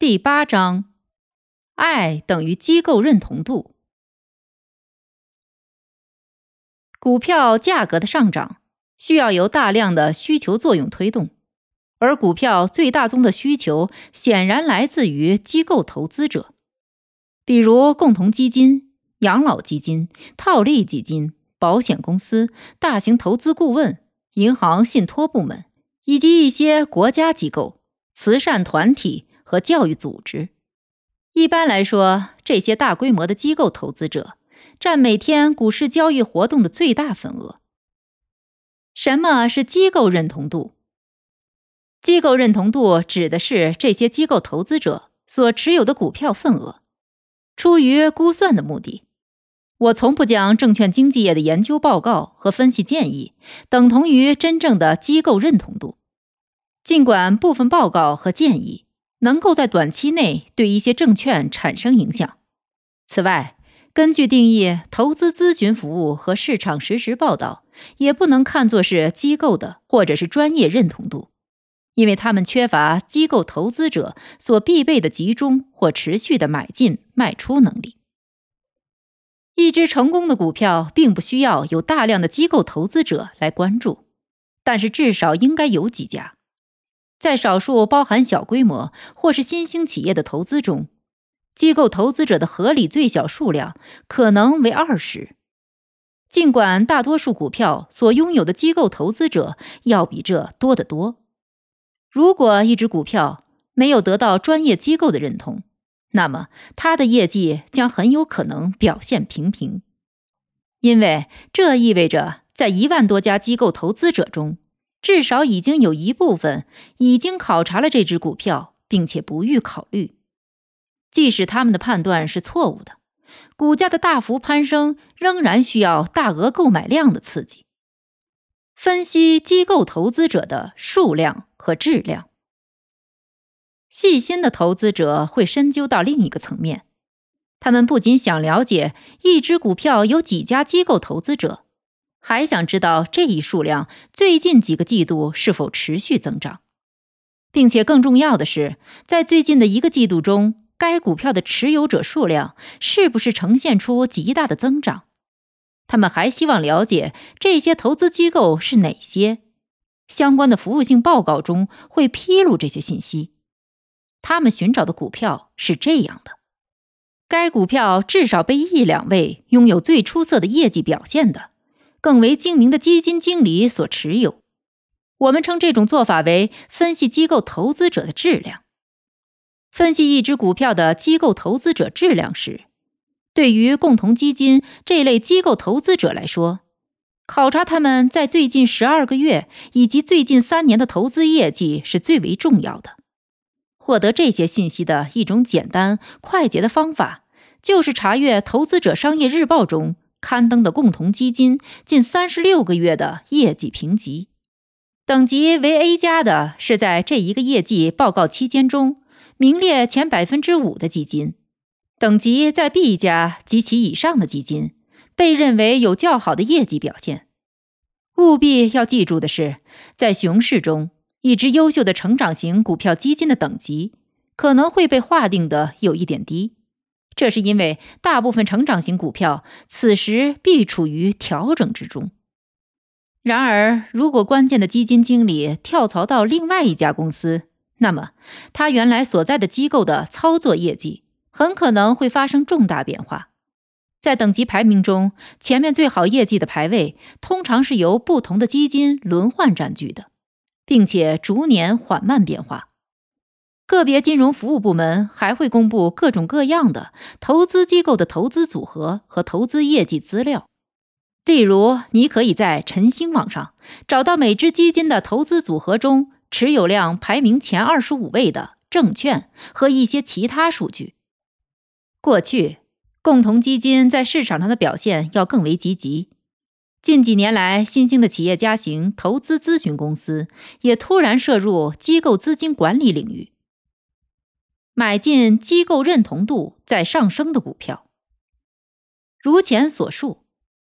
第八章，爱等于机构认同度。股票价格的上涨需要由大量的需求作用推动，而股票最大宗的需求显然来自于机构投资者，比如共同基金、养老基金、套利基金、保险公司、大型投资顾问、银行信托部门，以及一些国家机构、慈善团体。和教育组织，一般来说，这些大规模的机构投资者占每天股市交易活动的最大份额。什么是机构认同度？机构认同度指的是这些机构投资者所持有的股票份额。出于估算的目的，我从不将证券经纪业的研究报告和分析建议等同于真正的机构认同度，尽管部分报告和建议。能够在短期内对一些证券产生影响。此外，根据定义，投资咨询服务和市场实时报道也不能看作是机构的或者是专业认同度，因为他们缺乏机构投资者所必备的集中或持续的买进卖出能力。一只成功的股票并不需要有大量的机构投资者来关注，但是至少应该有几家。在少数包含小规模或是新兴企业的投资中，机构投资者的合理最小数量可能为二十。尽管大多数股票所拥有的机构投资者要比这多得多。如果一只股票没有得到专业机构的认同，那么它的业绩将很有可能表现平平，因为这意味着在一万多家机构投资者中。至少已经有一部分已经考察了这只股票，并且不予考虑。即使他们的判断是错误的，股价的大幅攀升仍然需要大额购买量的刺激。分析机构投资者的数量和质量，细心的投资者会深究到另一个层面。他们不仅想了解一只股票有几家机构投资者。还想知道这一数量最近几个季度是否持续增长，并且更重要的是，在最近的一个季度中，该股票的持有者数量是不是呈现出极大的增长？他们还希望了解这些投资机构是哪些，相关的服务性报告中会披露这些信息。他们寻找的股票是这样的：该股票至少被一两位拥有最出色的业绩表现的。更为精明的基金经理所持有，我们称这种做法为分析机构投资者的质量。分析一只股票的机构投资者质量时，对于共同基金这类机构投资者来说，考察他们在最近十二个月以及最近三年的投资业绩是最为重要的。获得这些信息的一种简单快捷的方法，就是查阅《投资者商业日报》中。刊登的共同基金近三十六个月的业绩评级，等级为 A 加的是在这一个业绩报告期间中名列前百分之五的基金；等级在 B 加及其以上的基金被认为有较好的业绩表现。务必要记住的是，在熊市中，一只优秀的成长型股票基金的等级可能会被划定的有一点低。这是因为大部分成长型股票此时必处于调整之中。然而，如果关键的基金经理跳槽到另外一家公司，那么他原来所在的机构的操作业绩很可能会发生重大变化。在等级排名中，前面最好业绩的排位通常是由不同的基金轮换占据的，并且逐年缓慢变化。个别金融服务部门还会公布各种各样的投资机构的投资组合和投资业绩资料。例如，你可以在晨星网上找到每只基金的投资组合中持有量排名前二十五位的证券和一些其他数据。过去，共同基金在市场上的表现要更为积极。近几年来，新兴的企业家型投资咨询公司也突然涉入机构资金管理领域，买进机构认同度在上升的股票。如前所述，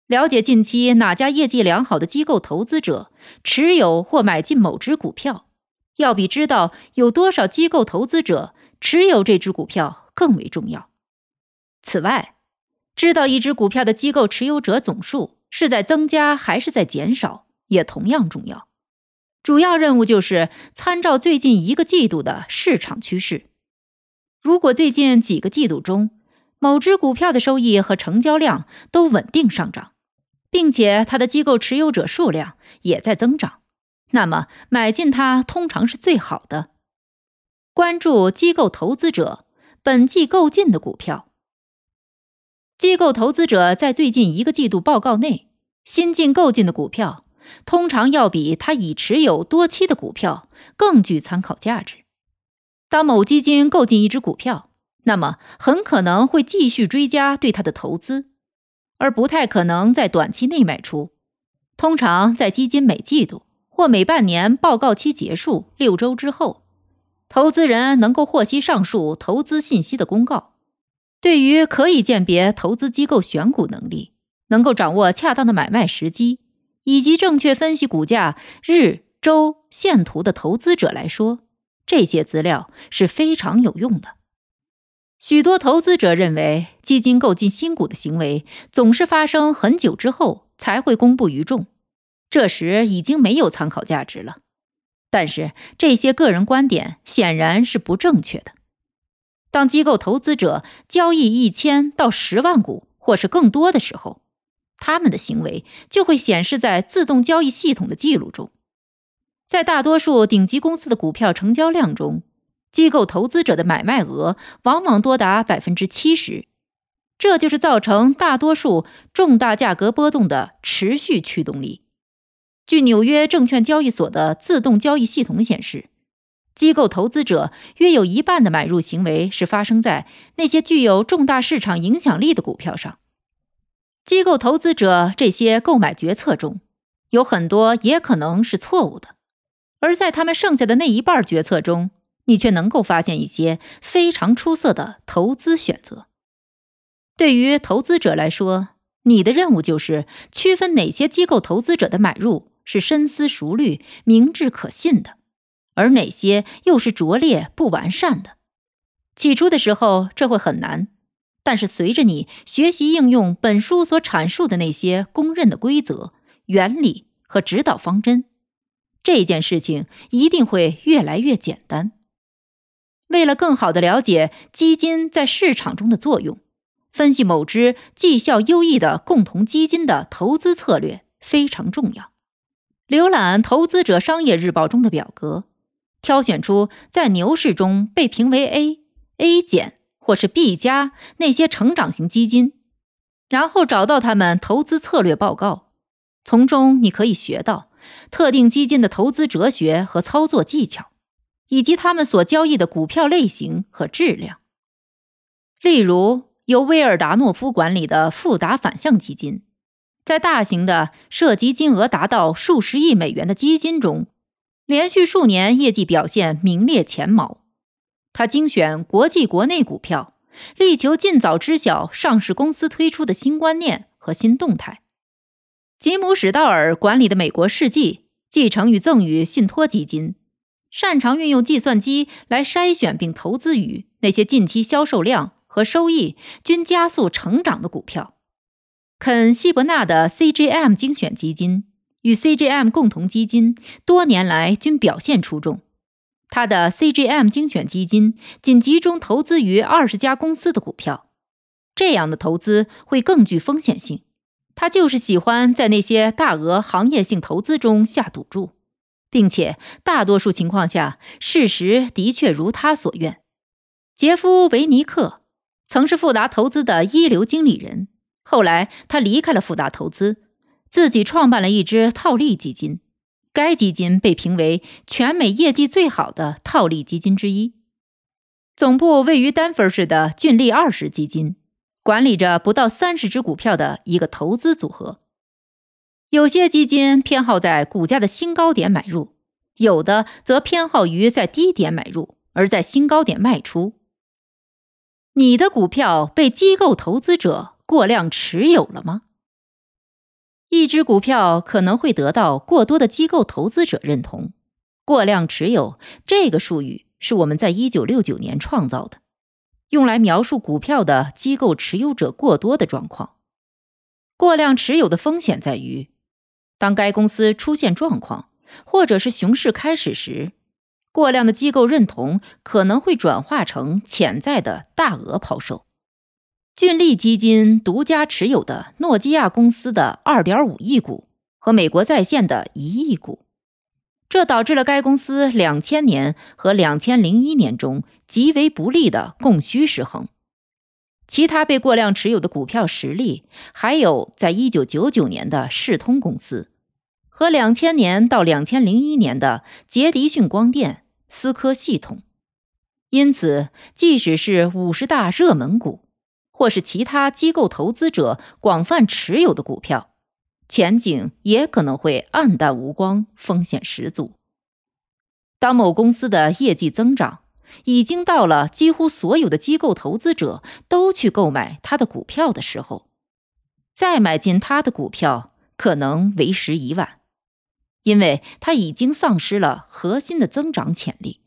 了解近期哪家业绩良好的机构投资者持有或买进某只股票，要比知道有多少机构投资者持有这只股票更为重要。此外，知道一只股票的机构持有者总数是在增加还是在减少，也同样重要。主要任务就是参照最近一个季度的市场趋势。如果最近几个季度中，某只股票的收益和成交量都稳定上涨，并且它的机构持有者数量也在增长，那么买进它通常是最好的。关注机构投资者本季购进的股票。机构投资者在最近一个季度报告内新进购进的股票，通常要比他已持有多期的股票更具参考价值。当某基金购进一只股票，那么很可能会继续追加对它的投资，而不太可能在短期内卖出。通常在基金每季度或每半年报告期结束六周之后，投资人能够获悉上述投资信息的公告。对于可以鉴别投资机构选股能力、能够掌握恰当的买卖时机以及正确分析股价日、周线图的投资者来说，这些资料是非常有用的。许多投资者认为，基金购进新股的行为总是发生很久之后才会公布于众，这时已经没有参考价值了。但是，这些个人观点显然是不正确的。当机构投资者交易一千到十万股或是更多的时候，他们的行为就会显示在自动交易系统的记录中。在大多数顶级公司的股票成交量中，机构投资者的买卖额往往多达百分之七十，这就是造成大多数重大价格波动的持续驱动力。据纽约证券交易所的自动交易系统显示，机构投资者约有一半的买入行为是发生在那些具有重大市场影响力的股票上。机构投资者这些购买决策中有很多也可能是错误的，而在他们剩下的那一半决策中。你却能够发现一些非常出色的投资选择。对于投资者来说，你的任务就是区分哪些机构投资者的买入是深思熟虑、明智可信的，而哪些又是拙劣不完善的。起初的时候这会很难，但是随着你学习应用本书所阐述的那些公认的规则、原理和指导方针，这件事情一定会越来越简单。为了更好的了解基金在市场中的作用，分析某只绩效优异的共同基金的投资策略非常重要。浏览《投资者商业日报》中的表格，挑选出在牛市中被评为 A、A 减或是 B 加那些成长型基金，然后找到他们投资策略报告，从中你可以学到特定基金的投资哲学和操作技巧。以及他们所交易的股票类型和质量，例如由威尔达诺夫管理的富达反向基金，在大型的涉及金额达到数十亿美元的基金中，连续数年业绩表现名列前茅。他精选国际国内股票，力求尽早知晓上市公司推出的新观念和新动态。吉姆史道尔管理的美国世纪继承与赠与信托基金。擅长运用计算机来筛选并投资于那些近期销售量和收益均加速成长的股票。肯·希伯纳的 CGM 精选基金与 CGM 共同基金多年来均表现出众。他的 CGM 精选基金仅集中投资于二十家公司的股票，这样的投资会更具风险性。他就是喜欢在那些大额行业性投资中下赌注。并且大多数情况下，事实的确如他所愿。杰夫·维尼克曾是富达投资的一流经理人，后来他离开了富达投资，自己创办了一支套利基金。该基金被评为全美业绩最好的套利基金之一。总部位于丹佛市的俊利二十基金，管理着不到三十只股票的一个投资组合。有些基金偏好在股价的新高点买入，有的则偏好于在低点买入，而在新高点卖出。你的股票被机构投资者过量持有了吗？一只股票可能会得到过多的机构投资者认同。过量持有这个术语是我们在一九六九年创造的，用来描述股票的机构持有者过多的状况。过量持有的风险在于。当该公司出现状况，或者是熊市开始时，过量的机构认同可能会转化成潜在的大额抛售。俊利基金独家持有的诺基亚公司的2.5亿股和美国在线的一亿股，这导致了该公司2000年和2001年中极为不利的供需失衡。其他被过量持有的股票实例，还有在一九九九年的世通公司，和两千年到两千零一年的杰迪逊光电、思科系统。因此，即使是五十大热门股，或是其他机构投资者广泛持有的股票，前景也可能会黯淡无光，风险十足。当某公司的业绩增长，已经到了几乎所有的机构投资者都去购买他的股票的时候，再买进他的股票可能为时已晚，因为他已经丧失了核心的增长潜力。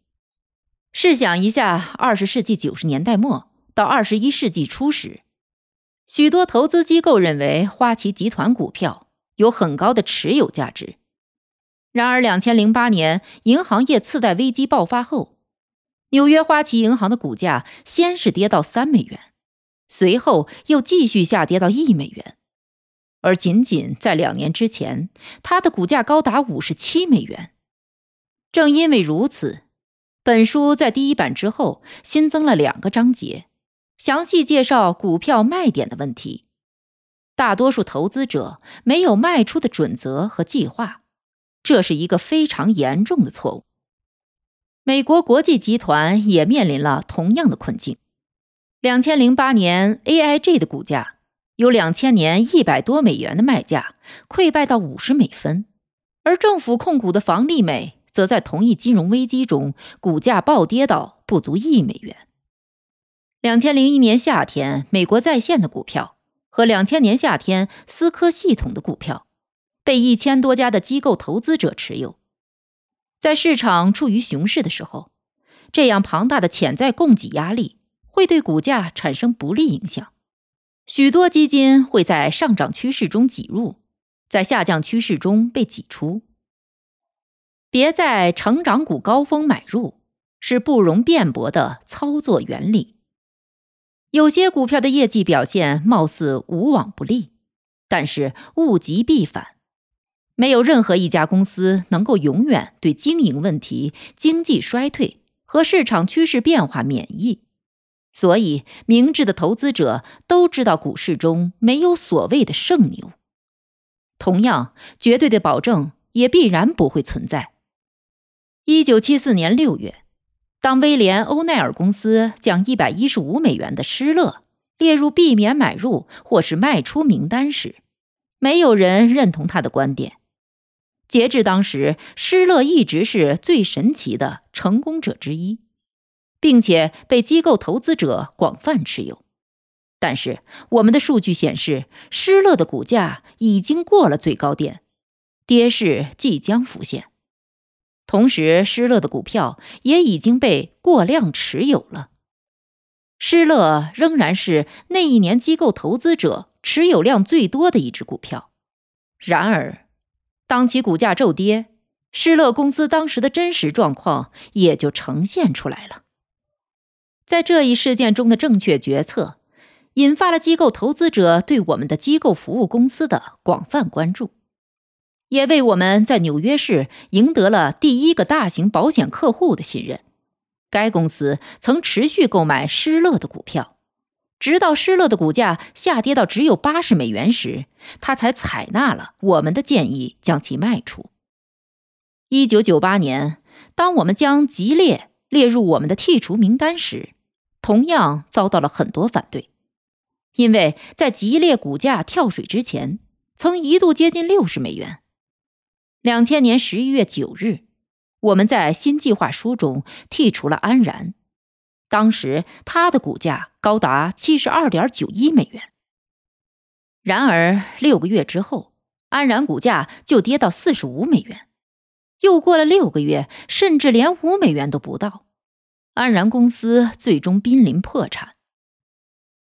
试想一下，二十世纪九十年代末到二十一世纪初时，许多投资机构认为花旗集团股票有很高的持有价值。然而，两千零八年银行业次贷危机爆发后，纽约花旗银行的股价先是跌到三美元，随后又继续下跌到一美元，而仅仅在两年之前，它的股价高达五十七美元。正因为如此，本书在第一版之后新增了两个章节，详细介绍股票卖点的问题。大多数投资者没有卖出的准则和计划，这是一个非常严重的错误。美国国际集团也面临了同样的困境。两千零八年，AIG 的股价由两千年一百多美元的卖价溃败到五十美分，而政府控股的房利美则在同一金融危机中股价暴跌到不足一美元。两千零一年夏天，美国在线的股票和两千年夏天思科系统的股票被一千多家的机构投资者持有。在市场处于熊市的时候，这样庞大的潜在供给压力会对股价产生不利影响。许多基金会在上涨趋势中挤入，在下降趋势中被挤出。别在成长股高峰买入，是不容辩驳的操作原理。有些股票的业绩表现貌似无往不利，但是物极必反。没有任何一家公司能够永远对经营问题、经济衰退和市场趋势变化免疫，所以明智的投资者都知道股市中没有所谓的圣牛。同样，绝对的保证也必然不会存在。一九七四年六月，当威廉·欧奈尔公司将一百一十五美元的施乐列入避免买入或是卖出名单时，没有人认同他的观点。截至当时，施乐一直是最神奇的成功者之一，并且被机构投资者广泛持有。但是，我们的数据显示，施乐的股价已经过了最高点，跌势即将浮现。同时，施乐的股票也已经被过量持有了。施乐仍然是那一年机构投资者持有量最多的一只股票。然而，当其股价骤跌，施乐公司当时的真实状况也就呈现出来了。在这一事件中的正确决策，引发了机构投资者对我们的机构服务公司的广泛关注，也为我们在纽约市赢得了第一个大型保险客户的信任。该公司曾持续购买施乐的股票。直到施乐的股价下跌到只有八十美元时，他才采纳了我们的建议，将其卖出。一九九八年，当我们将吉列列入我们的剔除名单时，同样遭到了很多反对，因为在吉列股价跳水之前，曾一度接近六十美元。两千年十一月九日，我们在新计划书中剔除了安然，当时它的股价高达七十二点九一美元。然而六个月之后，安然股价就跌到四十五美元。又过了六个月，甚至连五美元都不到，安然公司最终濒临破产。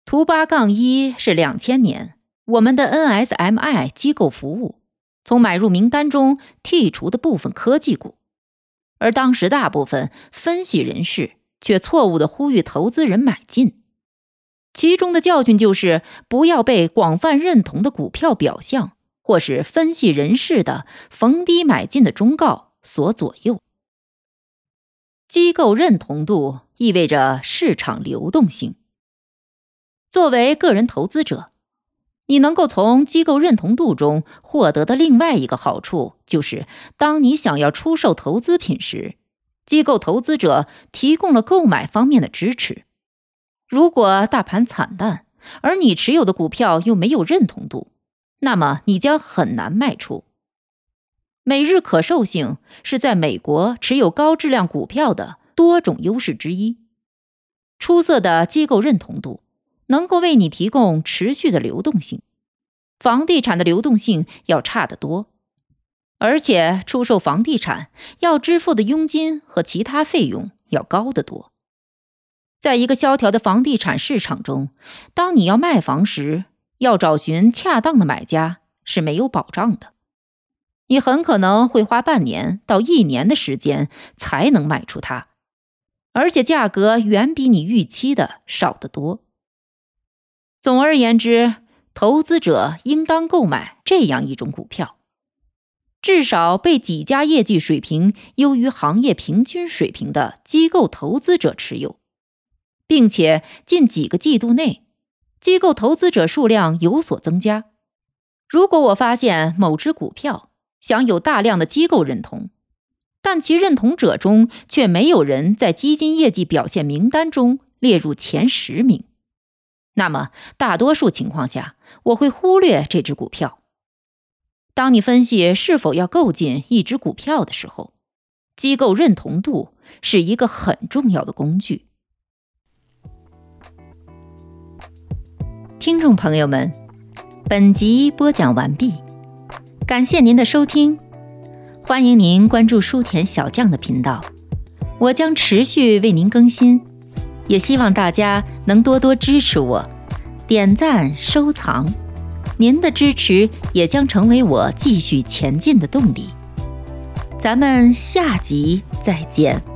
图八杠一是两千年我们的 NSMI 机构服务从买入名单中剔除的部分科技股，而当时大部分分析人士却错误的呼吁投资人买进，其中的教训就是不要被广泛认同的股票表象。或是分析人士的逢低买进的忠告所左右。机构认同度意味着市场流动性。作为个人投资者，你能够从机构认同度中获得的另外一个好处，就是当你想要出售投资品时，机构投资者提供了购买方面的支持。如果大盘惨淡，而你持有的股票又没有认同度，那么你将很难卖出。每日可售性是在美国持有高质量股票的多种优势之一。出色的机构认同度能够为你提供持续的流动性，房地产的流动性要差得多，而且出售房地产要支付的佣金和其他费用要高得多。在一个萧条的房地产市场中，当你要卖房时，要找寻恰当的买家是没有保障的，你很可能会花半年到一年的时间才能卖出它，而且价格远比你预期的少得多。总而言之，投资者应当购买这样一种股票：至少被几家业绩水平优于行业平均水平的机构投资者持有，并且近几个季度内。机构投资者数量有所增加。如果我发现某只股票享有大量的机构认同，但其认同者中却没有人在基金业绩表现名单中列入前十名，那么大多数情况下我会忽略这只股票。当你分析是否要购进一只股票的时候，机构认同度是一个很重要的工具。听众朋友们，本集播讲完毕，感谢您的收听，欢迎您关注书田小将的频道，我将持续为您更新，也希望大家能多多支持我，点赞收藏，您的支持也将成为我继续前进的动力。咱们下集再见。